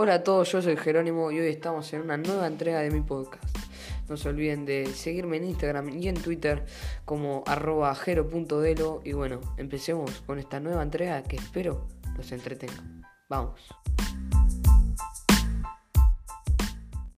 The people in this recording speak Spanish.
Hola a todos, yo soy Jerónimo y hoy estamos en una nueva entrega de mi podcast. No se olviden de seguirme en Instagram y en Twitter como arroba jero.delo y bueno, empecemos con esta nueva entrega que espero los entretenga. Vamos.